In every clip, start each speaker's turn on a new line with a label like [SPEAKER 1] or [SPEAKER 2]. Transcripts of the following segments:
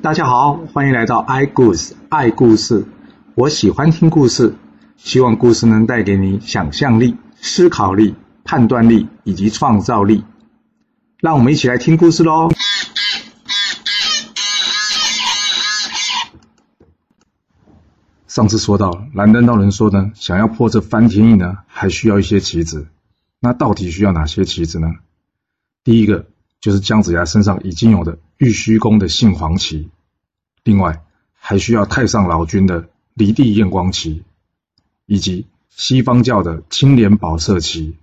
[SPEAKER 1] 大家好，欢迎来到 i 故事爱故事。我喜欢听故事，希望故事能带给你想象力、思考力、判断力以及创造力。让我们一起来听故事喽。上次说到，蓝灯道人说呢，想要破这翻天印呢，还需要一些棋子。那到底需要哪些棋子呢？第一个就是姜子牙身上已经有的玉虚宫的杏黄旗，另外还需要太上老君的离地验光旗，以及西方教的青莲宝色旗。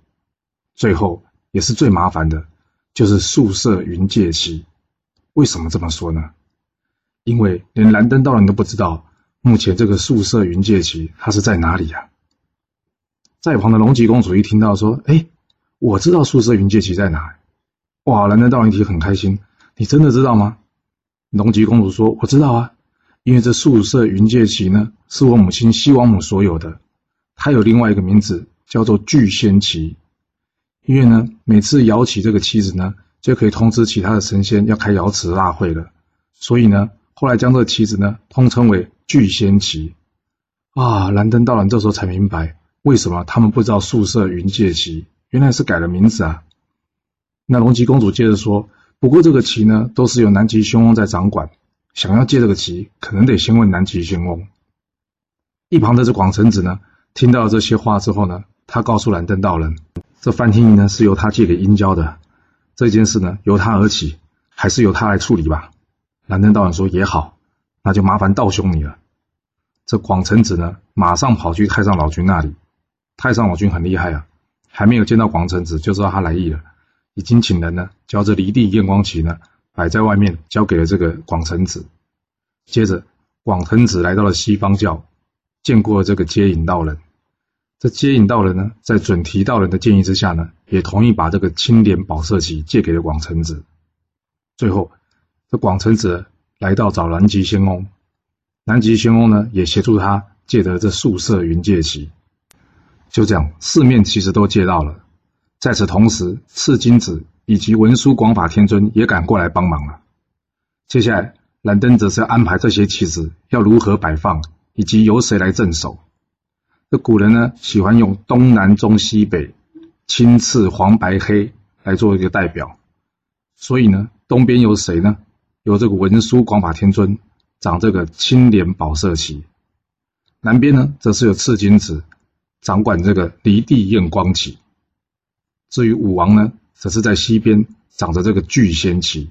[SPEAKER 1] 最后也是最麻烦的，就是素色云界旗。为什么这么说呢？因为连蓝灯道人都不知道。目前这个素色云界旗，它是在哪里呀？在旁的龙吉公主一听到说：“哎，我知道素色云界旗在哪。”哇，蓝灯道人一听很开心：“你真的知道吗？”龙吉公主说：“我知道啊，因为这素色云界旗呢，是我母亲西王母所有的，它有另外一个名字叫做聚仙旗。因为呢，每次摇起这个旗子呢，就可以通知其他的神仙要开瑶池大会了，所以呢，后来将这个旗子呢，通称为。”聚仙旗啊！蓝灯道人这时候才明白，为什么他们不知道宿舍云界旗，原来是改了名字啊。那龙吉公主接着说：“不过这个旗呢，都是由南极仙翁在掌管，想要借这个旗，可能得先问南极仙翁。”一旁的这广成子呢，听到这些话之后呢，他告诉蓝灯道人：“这翻天印呢，是由他借给殷郊的，这件事呢，由他而起，还是由他来处理吧。”蓝灯道人说：“也好。”那就麻烦道兄你了。这广成子呢，马上跑去太上老君那里。太上老君很厉害啊，还没有见到广成子就知道他来意了，已经请人呢，将这离地验光旗呢摆在外面，交给了这个广成子。接着，广成子来到了西方教，见过这个接引道人。这接引道人呢，在准提道人的建议之下呢，也同意把这个青莲宝色旗借给了广成子。最后，这广成子。来到找南极仙翁，南极仙翁呢也协助他借得这素色云界旗。就这样，四面其实都借到了。在此同时，赤金子以及文殊广法天尊也赶过来帮忙了。接下来，蓝灯则是安排这些棋子要如何摆放，以及由谁来镇守。这古人呢喜欢用东南中西北青赤黄白黑来做一个代表，所以呢，东边有谁呢？由这个文殊广法天尊掌这个青莲宝色旗，南边呢则是有赤金子掌管这个离地验光旗。至于武王呢，则是在西边掌着这个聚仙旗，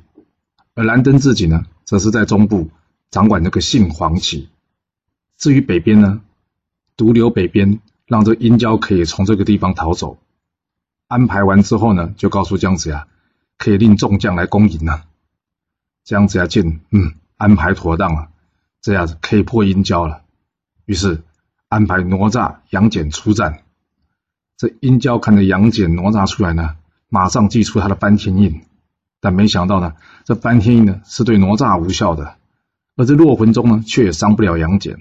[SPEAKER 1] 而蓝灯自己呢，则是在中部掌管这个杏黄旗。至于北边呢，独留北边，让这殷郊可以从这个地方逃走。安排完之后呢，就告诉姜子牙，可以令众将来攻营了。姜子牙见，嗯，安排妥当了，这样子可以破阴交了。于是安排哪吒、杨戬出战。这殷郊看着杨戬、哪吒出来呢，马上祭出他的翻天印。但没想到呢，这翻天印呢是对哪吒无效的，而这落魂钟呢却也伤不了杨戬。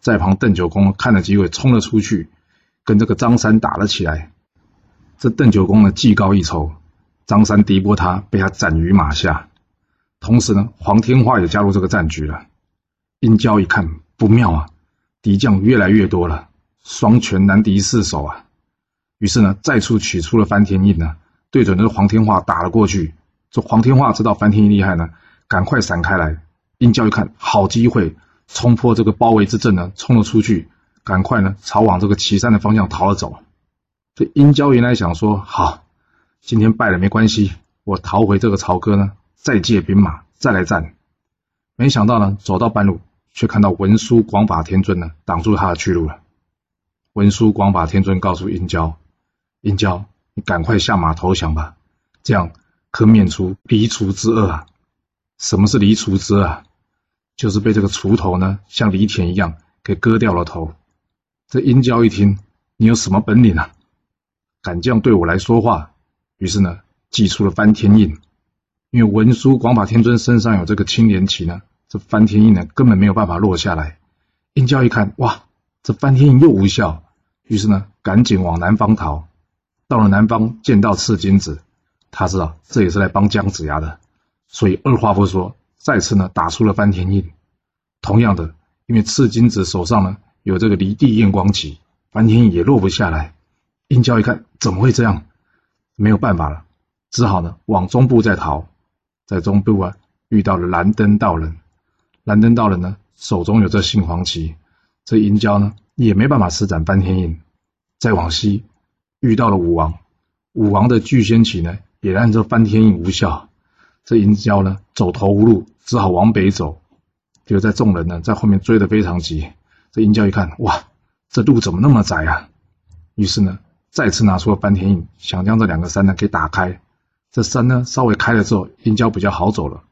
[SPEAKER 1] 在旁邓九公看了机会，冲了出去，跟这个张三打了起来。这邓九公呢技高一筹，张三敌不过他，被他斩于马下。同时呢，黄天化也加入这个战局了。殷郊一看不妙啊，敌将越来越多了，双拳难敌四手啊。于是呢，再次取出了翻天印呢，对准这个黄天化打了过去。这黄天化知道翻天印厉害呢，赶快闪开来。殷郊一看好机会，冲破这个包围之阵呢，冲了出去，赶快呢朝往这个岐山的方向逃了走。这殷郊原来想说，好，今天败了没关系，我逃回这个朝歌呢。再借兵马再来战，没想到呢，走到半路，却看到文殊广法天尊呢挡住他的去路了。文殊广法天尊告诉殷郊：“殷郊，你赶快下马投降吧，这样可免除离除之恶啊。”什么是离除之恶啊？就是被这个锄头呢，像犁田一样给割掉了头。这殷郊一听，你有什么本领啊？敢这样对我来说话？于是呢，祭出了翻天印。因为文殊广法天尊身上有这个青莲旗呢，这翻天印呢根本没有办法落下来。殷郊一看，哇，这翻天印又无效，于是呢赶紧往南方逃。到了南方，见到赤金子，他知道这也是来帮姜子牙的，所以二话不说，再次呢打出了翻天印。同样的，因为赤金子手上呢有这个离地验光旗，翻天印也落不下来。殷郊一看，怎么会这样？没有办法了，只好呢往中部再逃。在中部啊，遇到了蓝灯道人。蓝灯道人呢手中有这杏黄旗，这殷郊呢也没办法施展翻天印。再往西，遇到了武王。武王的巨仙旗呢，也让这翻天印无效。这殷郊呢，走投无路，只好往北走。就在众人呢，在后面追得非常急。这殷郊一看，哇，这路怎么那么窄啊？于是呢，再次拿出了翻天印，想将这两个山呢给打开。这山呢，稍微开了之后，殷郊比较好走了。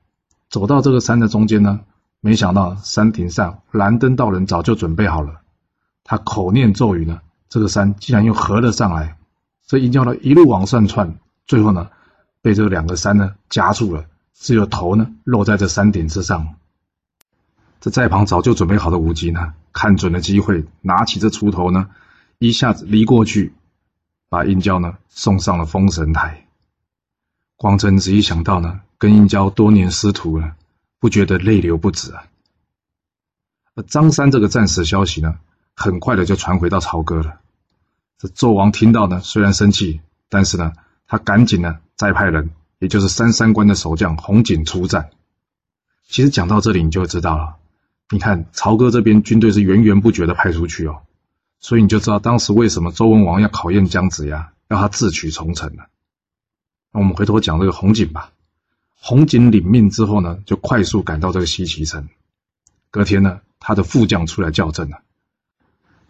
[SPEAKER 1] 走到这个山的中间呢，没想到山顶上蓝灯道人早就准备好了。他口念咒语呢。这个山竟然又合了上来，这殷郊呢一路往上窜，最后呢被这两个山呢夹住了，只有头呢落在这山顶之上。这在旁早就准备好的武吉呢，看准了机会，拿起这锄头呢，一下子离过去，把殷郊呢送上了封神台。光真子一想到呢，跟殷郊多年师徒了，不觉得泪流不止啊。而张三这个战死消息呢？很快的就传回到朝歌了。这纣王听到呢，虽然生气，但是呢，他赶紧呢再派人，也就是三三关的守将洪景出战。其实讲到这里，你就知道了。你看朝歌这边军队是源源不绝的派出去哦，所以你就知道当时为什么周文王要考验姜子牙，要他自取重臣了。那我们回头讲这个洪景吧。洪景领命之后呢，就快速赶到这个西岐城。隔天呢，他的副将出来叫阵了。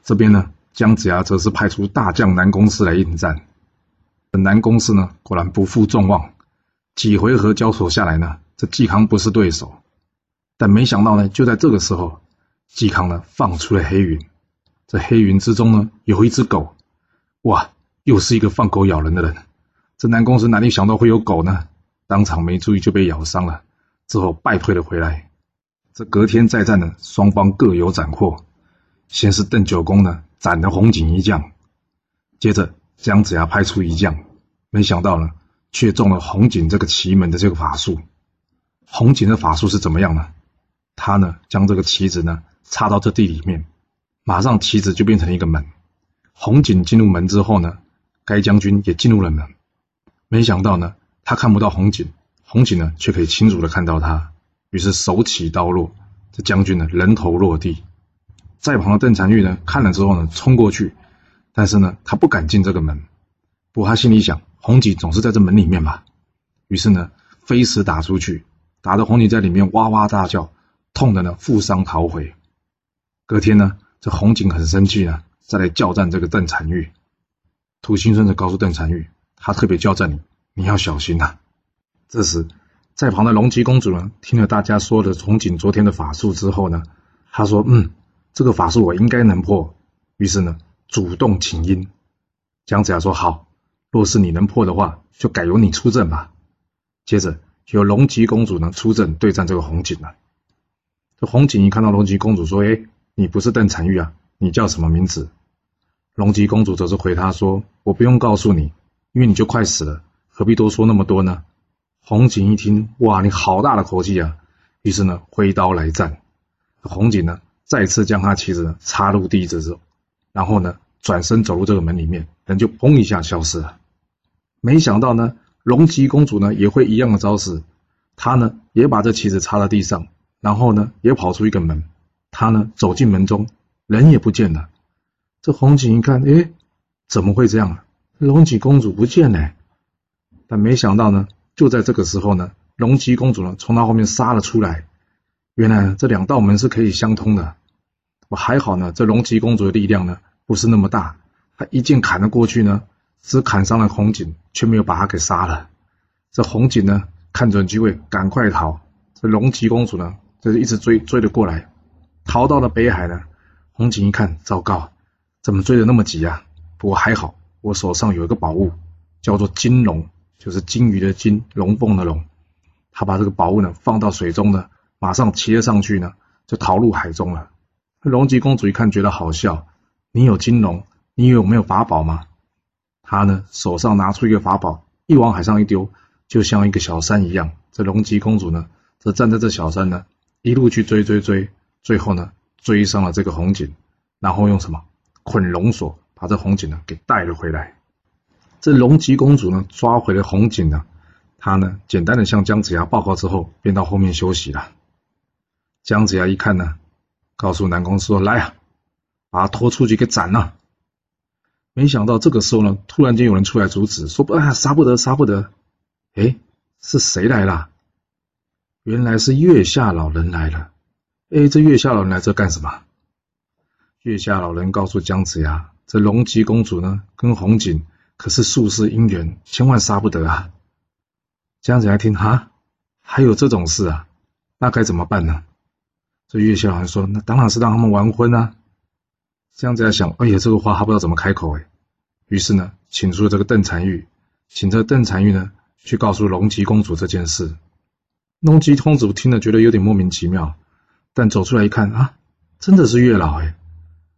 [SPEAKER 1] 这边呢，姜子牙则是派出大将南宫氏来应战。南宫氏呢，果然不负众望，几回合交手下来呢，这嵇康不是对手。但没想到呢，就在这个时候，嵇康呢放出了黑云。这黑云之中呢，有一只狗。哇，又是一个放狗咬人的人。这南宫氏哪里想到会有狗呢？当场没注意就被咬伤了，之后败退了回来。这隔天再战呢，双方各有斩获。先是邓九公呢斩了红景一将，接着姜子牙派出一将，没想到呢却中了红景这个奇门的这个法术。红锦的法术是怎么样呢？他呢将这个棋子呢插到这地里面，马上棋子就变成一个门。红锦进入门之后呢，该将军也进入了门。没想到呢他看不到红锦，红锦呢却可以清楚的看到他。于是手起刀落，这将军呢人头落地。在旁的邓婵玉呢，看了之后呢，冲过去，但是呢，他不敢进这个门。不过他心里想，红锦总是在这门里面吧。于是呢，飞石打出去，打得红锦在里面哇哇大叫，痛的呢负伤逃回。隔天呢，这红锦很生气呢，再来叫战这个邓婵玉。土行孙子告诉邓婵玉，他特别叫战你，你要小心呐。这时，在旁的龙吉公主呢，听了大家说的红锦昨天的法术之后呢，她说：“嗯。”这个法术我应该能破，于是呢，主动请缨。姜子牙说：“好，若是你能破的话，就改由你出阵吧。”接着，由龙吉公主呢出阵对战这个红锦了。这红锦一看到龙吉公主，说：“哎，你不是邓婵玉啊？你叫什么名字？”龙吉公主则是回他说：“我不用告诉你，因为你就快死了，何必多说那么多呢？”红锦一听，哇，你好大的口气啊！于是呢，挥刀来战。红锦呢？再次将他妻子插入地之后，然后呢转身走入这个门里面，人就砰一下消失了。没想到呢，龙吉公主呢也会一样的招式，她呢也把这棋子插到地上，然后呢也跑出一个门，她呢走进门中，人也不见了。这红锦一看，哎，怎么会这样啊？龙吉公主不见了。但没想到呢，就在这个时候呢，龙吉公主呢从她后面杀了出来。原来这两道门是可以相通的，我还好呢。这龙吉公主的力量呢不是那么大，她一剑砍了过去呢，只砍伤了红锦，却没有把她给杀了。这红锦呢看准机会赶快逃，这龙吉公主呢就是一直追追了过来，逃到了北海呢。红锦一看，糟糕，怎么追的那么急啊？不过还好，我手上有一个宝物，叫做金龙，就是金鱼的金，龙凤的龙。他把这个宝物呢放到水中呢。马上骑了上去呢，就逃入海中了。龙吉公主一看，觉得好笑。你有金龙，你有没有法宝吗？他呢，手上拿出一个法宝，一往海上一丢，就像一个小山一样。这龙吉公主呢，这站在这小山呢，一路去追追追，最后呢追上了这个红锦，然后用什么捆龙索把这红锦呢给带了回来。这龙吉公主呢抓回了红锦呢，她呢简单的向姜子牙报告之后，便到后面休息了。姜子牙一看呢，告诉南宫说：“来啊，把他拖出去给斩了。”没想到这个时候呢，突然间有人出来阻止，说：“不啊，杀不得，杀不得。”哎，是谁来了？原来是月下老人来了。哎，这月下老人来这干什么？月下老人告诉姜子牙：“这龙吉公主呢，跟红锦可是宿世姻缘，千万杀不得啊！”姜子牙听，哈，还有这种事啊？那该怎么办呢？这月下老人说：“那当然是让他们完婚啊。”姜子牙想：“哎呀，这个话他不知道怎么开口。”哎，于是呢，请出了这个邓婵玉，请这个邓婵玉呢。去告诉龙吉公主这件事，龙吉公主听了觉得有点莫名其妙，但走出来一看啊，真的是月老哎，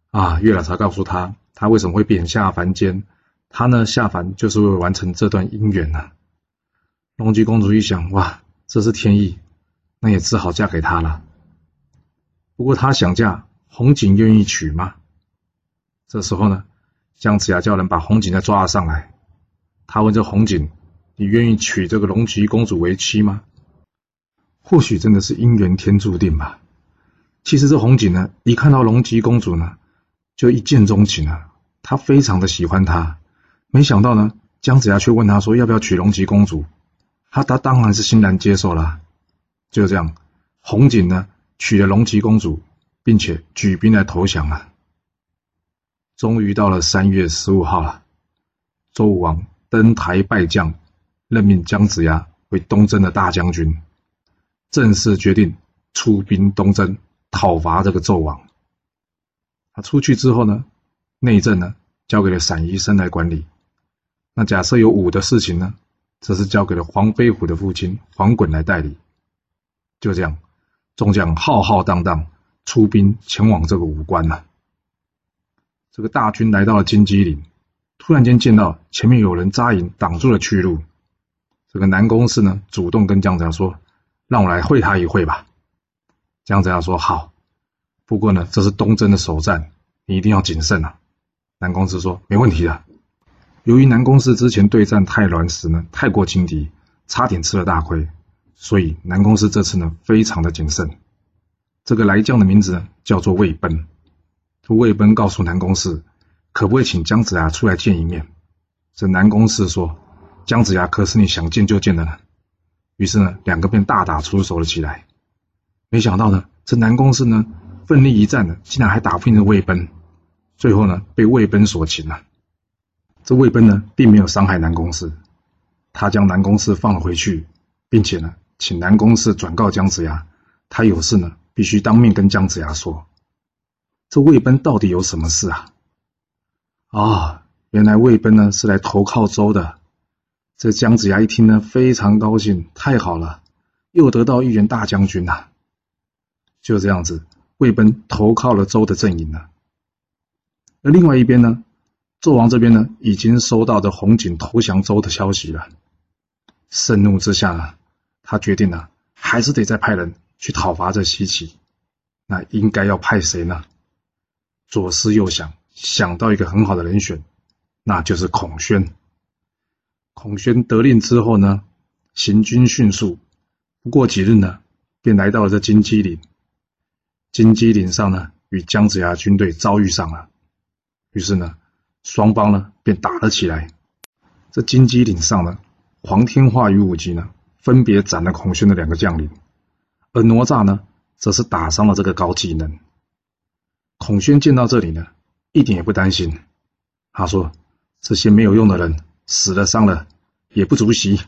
[SPEAKER 1] 啊，月老才告诉他，他为什么会贬下凡间，他呢下凡就是为了完成这段姻缘呢。龙吉公主一想，哇，这是天意，那也只好嫁给他了。不过他想嫁，红锦愿意娶吗？这时候呢，姜子牙叫人把红锦再抓了上来，他问这红锦。你愿意娶这个龙吉公主为妻吗？或许真的是姻缘天注定吧。其实这红锦呢，一看到龙吉公主呢，就一见钟情了。他非常的喜欢她。没想到呢，姜子牙却问他说要不要娶龙吉公主。他他当然是欣然接受了。就这样，红锦呢娶了龙吉公主，并且举兵来投降了。终于到了三月十五号了，周武王登台拜将。任命姜子牙为东征的大将军，正式决定出兵东征，讨伐这个纣王。他出去之后呢，内政呢交给了散宜生来管理。那假设有武的事情呢，则是交给了黄飞虎的父亲黄滚来代理。就这样，众将浩浩荡荡出兵前往这个武关了。这个大军来到了金鸡岭，突然间见到前面有人扎营挡住了去路。这个南宫氏呢，主动跟姜子牙说：“让我来会他一会吧。”姜子牙说：“好，不过呢，这是东征的首战，你一定要谨慎啊。”南宫氏说：“没问题的。”由于南宫氏之前对战太鸾时呢，太过轻敌，差点吃了大亏，所以南宫氏这次呢，非常的谨慎。这个来将的名字，叫做魏奔。魏奔告诉南宫氏：“可不可以请姜子牙出来见一面？”这南宫氏说。姜子牙可是你想见就见的呢，于是呢，两个便大打出手了起来。没想到呢，这南宫氏呢，奋力一战呢，竟然还打不赢这魏奔，最后呢，被魏奔所擒了。这魏奔呢，并没有伤害南宫氏，他将南宫氏放了回去，并且呢，请南宫氏转告姜子牙，他有事呢，必须当面跟姜子牙说。这魏奔到底有什么事啊？啊，原来魏奔呢，是来投靠周的。这姜子牙一听呢，非常高兴，太好了，又得到一员大将军呐！就这样子，魏奔投靠了周的阵营了。而另外一边呢，纣王这边呢，已经收到的红锦投降周的消息了。盛怒之下呢，他决定呢，还是得再派人去讨伐这西岐。那应该要派谁呢？左思右想，想到一个很好的人选，那就是孔宣。孔宣得令之后呢，行军迅速，不过几日呢，便来到了这金鸡岭。金鸡岭上呢，与姜子牙军队遭遇上了，于是呢，双方呢便打了起来。这金鸡岭上呢，黄天化与武吉呢，分别斩了孔宣的两个将领，而哪吒呢，则是打伤了这个高技能。孔宣见到这里呢，一点也不担心，他说：“这些没有用的人。”死了伤了也不足惜。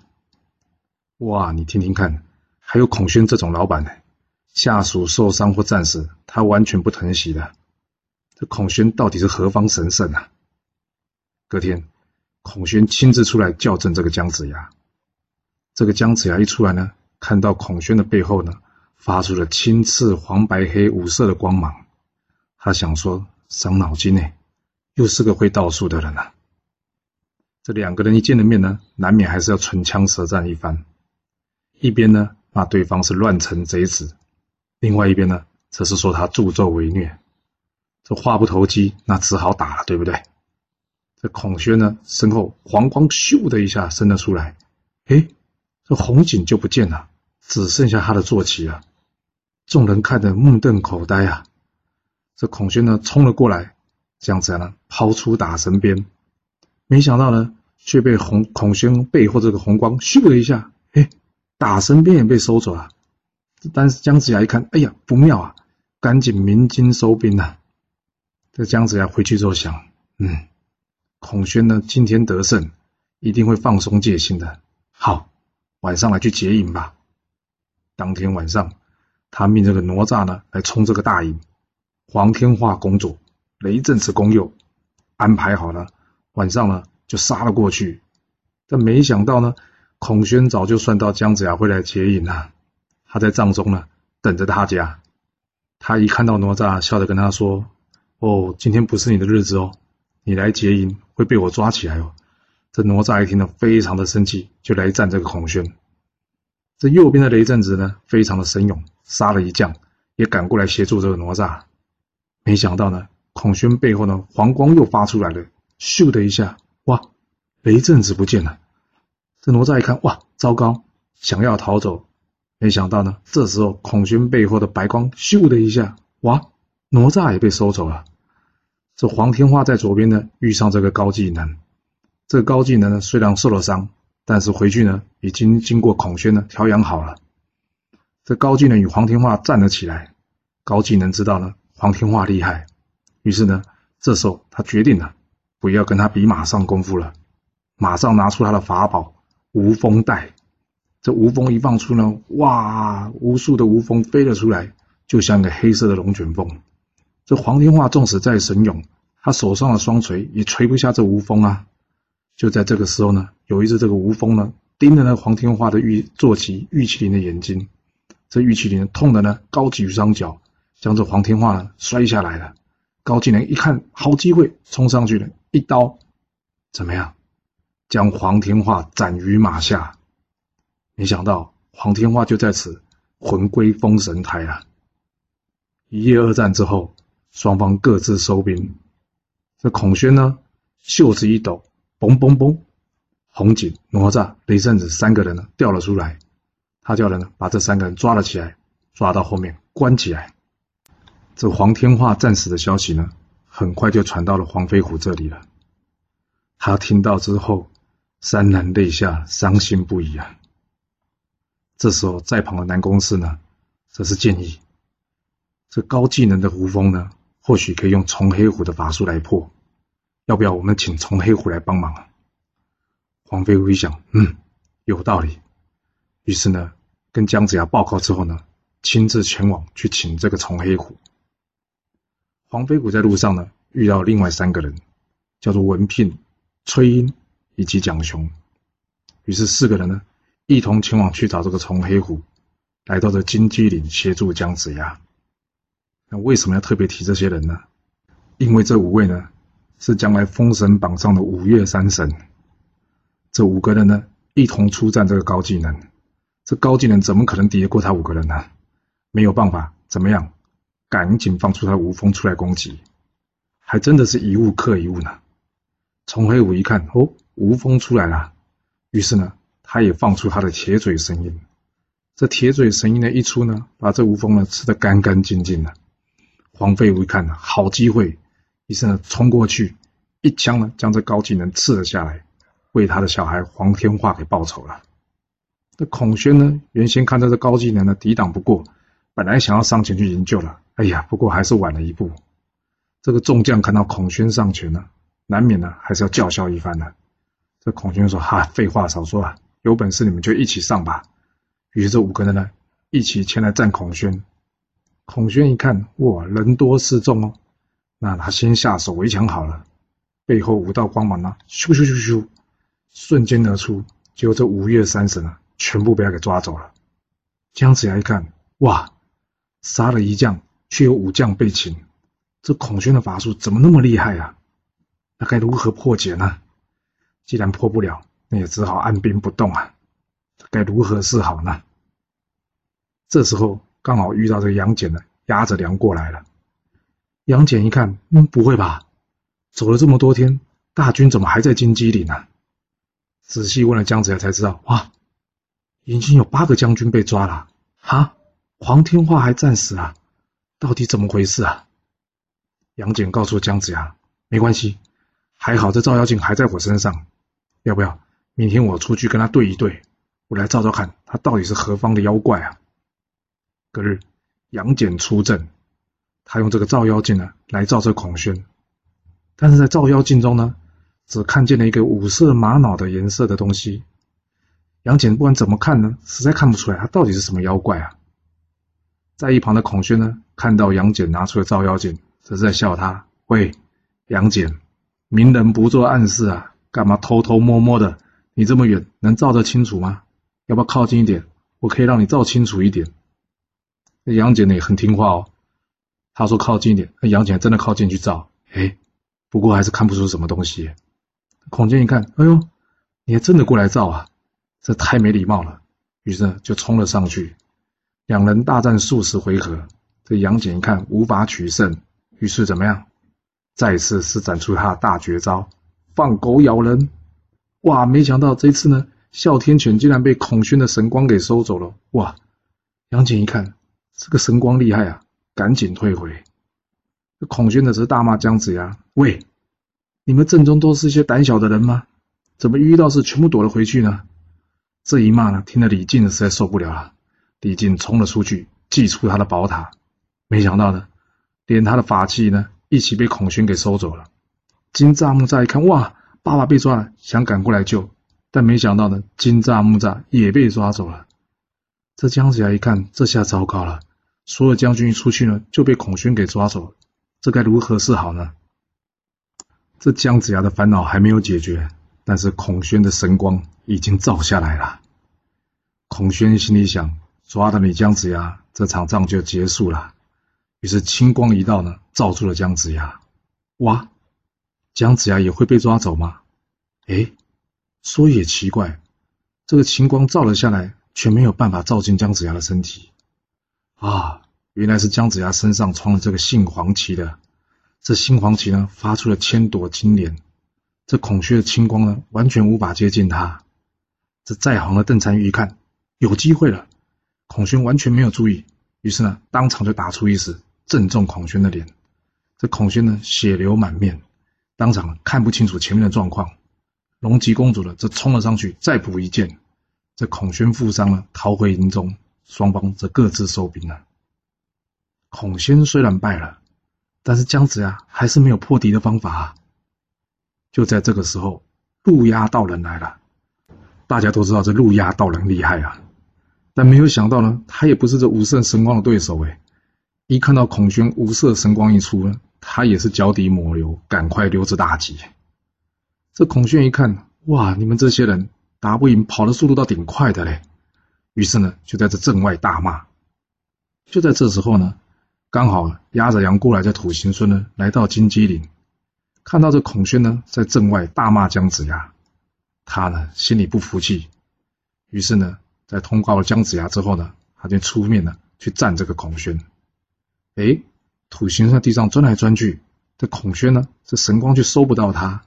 [SPEAKER 1] 哇，你听听看，还有孔宣这种老板呢，下属受伤或战死，他完全不疼惜的。这孔宣到底是何方神圣啊？隔天，孔宣亲自出来校正这个姜子牙。这个姜子牙一出来呢，看到孔宣的背后呢，发出了青赤黄白黑五色的光芒。他想说，伤脑筋呢，又是个会道术的人啊。这两个人一见了面呢，难免还是要唇枪舌战一番。一边呢，骂对方是乱臣贼子；另外一边呢，则是说他助纣为虐。这话不投机，那只好打了，对不对？这孔宣呢，身后黄光咻的一下伸了出来，哎，这红锦就不见了，只剩下他的坐骑了。众人看得目瞪口呆啊！这孔宣呢，冲了过来，这样子呢，抛出打神鞭，没想到呢，却被红孔宣背后这个红光咻的一下，哎，打神鞭也被收走了。但是姜子牙一看，哎呀，不妙啊，赶紧鸣金收兵呐。这姜子牙回去之后想，嗯。孔宣呢，今天得胜，一定会放松戒心的。好，晚上来去劫营吧。当天晚上，他命这个哪吒呢来冲这个大营，黄天化攻左，雷震子攻右，安排好了，晚上呢就杀了过去。但没想到呢，孔宣早就算到姜子牙会来劫营了，他在帐中呢等着大家。他一看到哪吒，笑着跟他说：“哦，今天不是你的日子哦。”你来劫营会被我抓起来哦！这哪吒一听呢，非常的生气，就来战这个孔宣。这右边的雷震子呢，非常的神勇，杀了一将，也赶过来协助这个哪吒。没想到呢，孔宣背后呢，黄光又发出来了，咻的一下，哇，雷震子不见了。这哪吒一看，哇，糟糕，想要逃走，没想到呢，这时候孔宣背后的白光咻的一下，哇，哪吒也被收走了。这黄天化在左边呢，遇上这个高技能。这高技能呢，虽然受了伤，但是回去呢，已经经过孔宣呢调养好了。这高技能与黄天化站了起来。高技能知道呢，黄天化厉害，于是呢，这时候他决定了，不要跟他比马上功夫了，马上拿出他的法宝无风带。这无风一放出呢，哇，无数的无风飞了出来，就像个黑色的龙卷风。这黄天化纵使再神勇，他手上的双锤也锤不下这无风啊！就在这个时候呢，有一只这个吴风呢，盯着那黄天化的玉坐骑玉麒麟的眼睛，这玉麒麟痛的呢，高举双脚，将这黄天化呢摔下来了。高技能一看好机会，冲上去了，一刀，怎么样？将黄天化斩于马下。没想到黄天化就在此魂归封神台了。一夜二战之后。双方各自收兵。这孔宣呢，袖子一抖，嘣嘣嘣，红警、哪吒、雷震子三个人呢掉了出来。他叫人呢把这三个人抓了起来，抓到后面关起来。这黄天化战死的消息呢，很快就传到了黄飞虎这里了。他听到之后，潸然泪下，伤心不已啊。这时候在旁的南宫氏呢，则是建议这高技能的胡风呢。或许可以用重黑虎的法术来破，要不要我们请从黑虎来帮忙啊？黄飞虎一想，嗯，有道理。于是呢，跟姜子牙报告之后呢，亲自前往去请这个从黑虎。黄飞虎在路上呢，遇到另外三个人，叫做文聘、崔英以及蒋雄。于是四个人呢，一同前往去找这个从黑虎，来到这金鸡岭协助姜子牙。那为什么要特别提这些人呢？因为这五位呢，是将来封神榜上的五岳三神。这五个人呢，一同出战这个高技能。这高技能怎么可能敌得过他五个人呢？没有办法，怎么样？赶紧放出他无风出来攻击，还真的是一物克一物呢。从黑五一看，哦，无风出来了，于是呢，他也放出他的铁嘴神音。这铁嘴神音呢一出呢，把这无风呢吃得干干净净的。黄飞虎一看，好机会，于是呢冲过去，一枪呢将这高技能刺了下来，为他的小孩黄天化给报仇了。这孔宣呢，原先看到这高技能呢抵挡不过，本来想要上前去营救了，哎呀，不过还是晚了一步。这个众将看到孔宣上前呢，难免呢还是要叫嚣一番的。这孔宣说：“哈，废话少说啊，有本事你们就一起上吧。”于是这五个人呢，一起前来战孔宣。孔宣一看，哇，人多势众哦，那他先下手为强好了。背后五道光芒呢，咻咻咻咻，瞬间而出，结果这五岳三神啊，全部被他给抓走了。姜子牙一看，哇，杀了一将，却有五将被擒，这孔宣的法术怎么那么厉害啊？那该如何破解呢？既然破不了，那也只好按兵不动啊。该如何是好呢？这时候刚好遇到这个杨戬呢，押着粮过来了。杨戬一看，嗯，不会吧？走了这么多天，大军怎么还在金鸡岭呢？仔细问了姜子牙，才知道，哇，已经有八个将军被抓了。哈，黄天化还战死了，到底怎么回事啊？杨戬告诉姜子牙，没关系，还好这照妖镜还在我身上，要不要明天我出去跟他对一对，我来照照看他到底是何方的妖怪啊？隔日，杨戬出阵，他用这个照妖镜呢来照这孔宣，但是在照妖镜中呢，只看见了一个五色玛瑙的颜色的东西。杨戬不管怎么看呢，实在看不出来他到底是什么妖怪啊。在一旁的孔宣呢，看到杨戬拿出了照妖镜。这是在笑他。喂，杨戬，明人不做暗事啊，干嘛偷偷摸摸的？你这么远，能照得清楚吗？要不要靠近一点？我可以让你照清楚一点。那杨戬呢也很听话哦，他说靠近一点。那杨戬真的靠近去照，哎，不过还是看不出什么东西。孔坚一看，哎呦，你还真的过来照啊？这太没礼貌了。于是就冲了上去，两人大战数十回合。这杨戬一看无法取胜。于是怎么样？再次施展出他的大绝招——放狗咬人。哇！没想到这次呢，哮天犬竟然被孔宣的神光给收走了。哇！杨戬一看，这个神光厉害啊，赶紧退回。这孔宣的是大骂姜子牙：“喂，你们阵中都是一些胆小的人吗？怎么遇到事全部躲了回去呢？”这一骂呢，听得李靖实在受不了了。李靖冲了出去，祭出他的宝塔。没想到呢。连他的法器呢，一起被孔宣给收走了。金吒木吒一看，哇，爸爸被抓了，想赶过来救，但没想到呢，金吒木吒也被抓走了。这姜子牙一看，这下糟糕了，所有将军一出去呢，就被孔宣给抓走了，这该如何是好呢？这姜子牙的烦恼还没有解决，但是孔宣的神光已经照下来了。孔宣心里想：抓到你姜子牙，这场仗就结束了。于是青光一道呢，罩住了姜子牙。哇，姜子牙也会被抓走吗？哎，说也奇怪，这个青光照了下来，却没有办法照进姜子牙的身体。啊，原来是姜子牙身上穿了这个杏黄旗的。这杏黄旗呢，发出了千朵金莲。这孔雀的青光呢，完全无法接近他。这在行的邓婵玉一看，有机会了。孔宣完全没有注意，于是呢，当场就打出一石。正中孔宣的脸，这孔宣呢血流满面，当场看不清楚前面的状况。龙吉公主呢则冲了上去，再补一剑。这孔宣负伤了，逃回营中，双方则各自收兵了。孔宣虽然败了，但是姜子牙还是没有破敌的方法啊。就在这个时候，陆压道人来了。大家都知道这陆压道人厉害啊，但没有想到呢，他也不是这无色神光的对手哎。一看到孔宣无色神光一出，他也是脚底抹油，赶快溜之大吉。这孔宣一看，哇，你们这些人打不赢，跑的速度倒挺快的嘞。于是呢，就在这镇外大骂。就在这时候呢，刚好押着羊过来的土行孙呢，来到金鸡岭，看到这孔宣呢，在镇外大骂姜子牙，他呢心里不服气，于是呢，在通告了姜子牙之后呢，他就出面呢去战这个孔宣。哎，土行孙在地上钻来钻去，这孔宣呢，这神光却收不到他。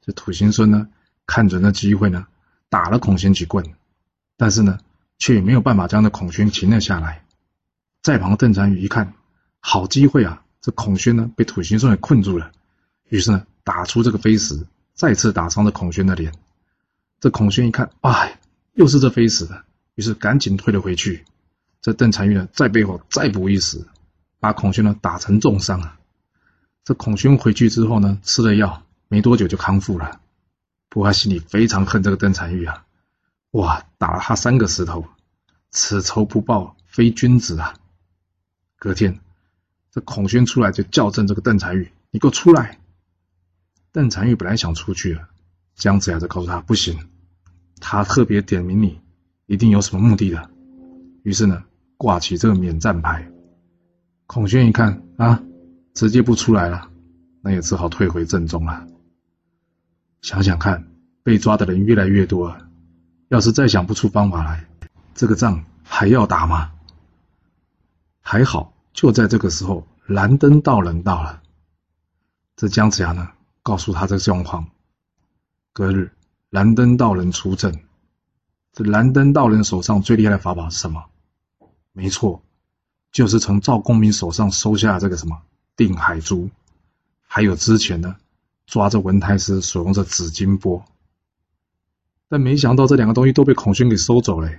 [SPEAKER 1] 这土行孙呢，看准了机会呢，打了孔宣几棍，但是呢，却也没有办法将那孔宣擒了下来。在旁的邓婵宇一看，好机会啊！这孔宣呢，被土行孙给困住了，于是呢，打出这个飞石，再次打伤了孔宣的脸。这孔宣一看，哎，又是这飞石，于是赶紧退了回去。这邓婵玉呢，在背后再补一石。把孔宣呢打成重伤啊！这孔宣回去之后呢，吃了药，没多久就康复了。不过他心里非常恨这个邓婵玉啊！哇，打了他三个石头，此仇不报非君子啊！隔天，这孔宣出来就叫阵这个邓婵玉：“你给我出来！”邓婵玉本来想出去了，姜子牙就告诉他：“不行，他特别点名你，一定有什么目的的。”于是呢，挂起这个免战牌。孔宣一看啊，直接不出来了，那也只好退回阵中了。想想看，被抓的人越来越多了，要是再想不出方法来，这个仗还要打吗？还好，就在这个时候，蓝灯道人到了。这姜子牙呢，告诉他这个状况。隔日，蓝灯道人出阵。这蓝灯道人手上最厉害的法宝是什么？没错，就是从赵公明手上收下这个什么定海珠，还有之前呢抓着文太师所用的紫金钵。但没想到这两个东西都被孔宣给收走了。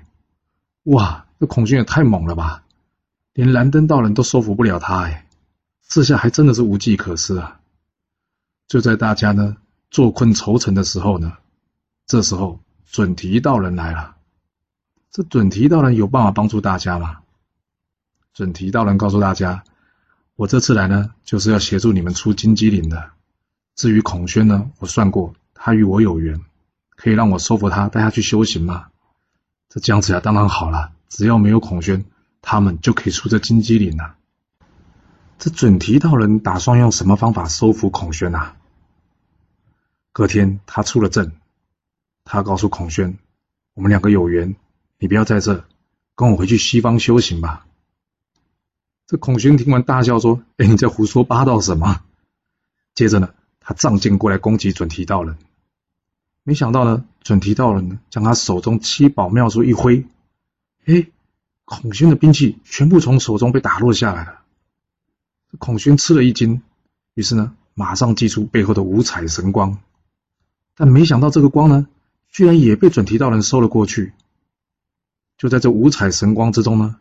[SPEAKER 1] 哇，这孔宣也太猛了吧！连蓝灯道人都收服不了他，哎，这下还真的是无计可施啊！就在大家呢坐困愁城的时候呢，这时候准提道人来了。这准提道人有办法帮助大家吗？准提道人告诉大家：“我这次来呢，就是要协助你们出金鸡岭的。至于孔宣呢，我算过，他与我有缘，可以让我收服他，带他去修行吗？”这姜子牙当然好了，只要没有孔宣。他们就可以出这金鸡岭了。这准提道人打算用什么方法收服孔宣啊？隔天他出了阵，他告诉孔宣：“我们两个有缘，你不要在这，跟我回去西方修行吧。”这孔宣听完大笑说：“哎，你在胡说八道什么？”接着呢，他仗剑过来攻击准提道人。没想到呢，准提道人呢将他手中七宝妙术一挥，哎。孔宣的兵器全部从手中被打落下来了，孔宣吃了一惊，于是呢，马上祭出背后的五彩神光，但没想到这个光呢，居然也被准提道人收了过去。就在这五彩神光之中呢，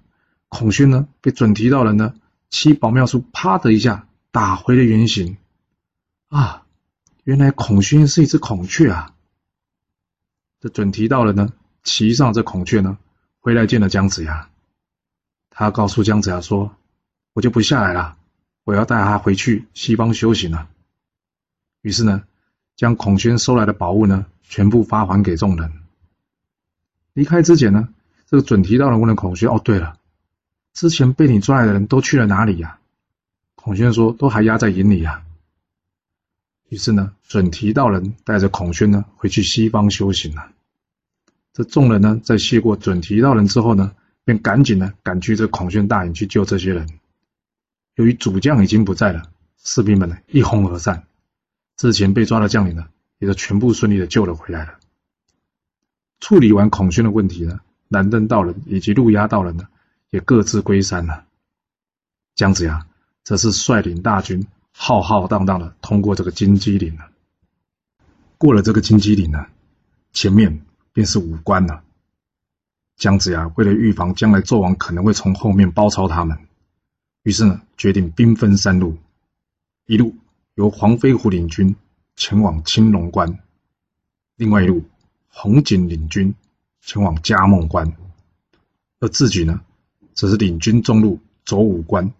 [SPEAKER 1] 孔宣呢被准提道人呢七宝妙术啪的一下打回了原形。啊，原来孔宣是一只孔雀啊！这准提道人呢，骑上这孔雀呢，回来见了姜子牙。他告诉姜子牙说：“我就不下来了，我要带他回去西方修行了。”于是呢，将孔宣收来的宝物呢，全部发还给众人。离开之前呢，这个准提道人问了孔宣：“哦，对了，之前被你抓来的人都去了哪里呀？”孔宣说：“都还压在营里呀。”于是呢，准提道人带着孔宣呢，回去西方修行了。这众人呢，在谢过准提道人之后呢，便赶紧呢赶去这孔宣大营去救这些人。由于主将已经不在了，士兵们呢一哄而散。之前被抓的将领呢，也都全部顺利的救了回来了。处理完孔宣的问题呢，南登道人以及路押道人呢，也各自归山了。姜子牙则是率领大军浩浩荡荡的通过这个金鸡岭了。过了这个金鸡岭呢，前面便是武关了。姜子牙为了预防将来纣王可能会从后面包抄他们，于是呢决定兵分三路：一路由黄飞虎领军前往青龙关，另外一路红景领军前往嘉梦关，而自己呢则是领军中路走五关，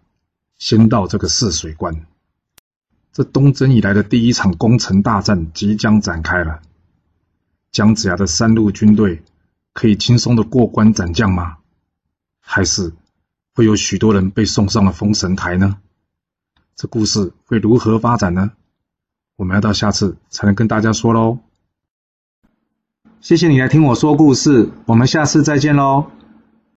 [SPEAKER 1] 先到这个泗水关。这东征以来的第一场攻城大战即将展开了，姜子牙的三路军队。可以轻松的过关斩将吗？还是会有许多人被送上了封神台呢？这故事会如何发展呢？我们要到下次才能跟大家说喽。谢谢你来听我说故事，我们下次再见喽。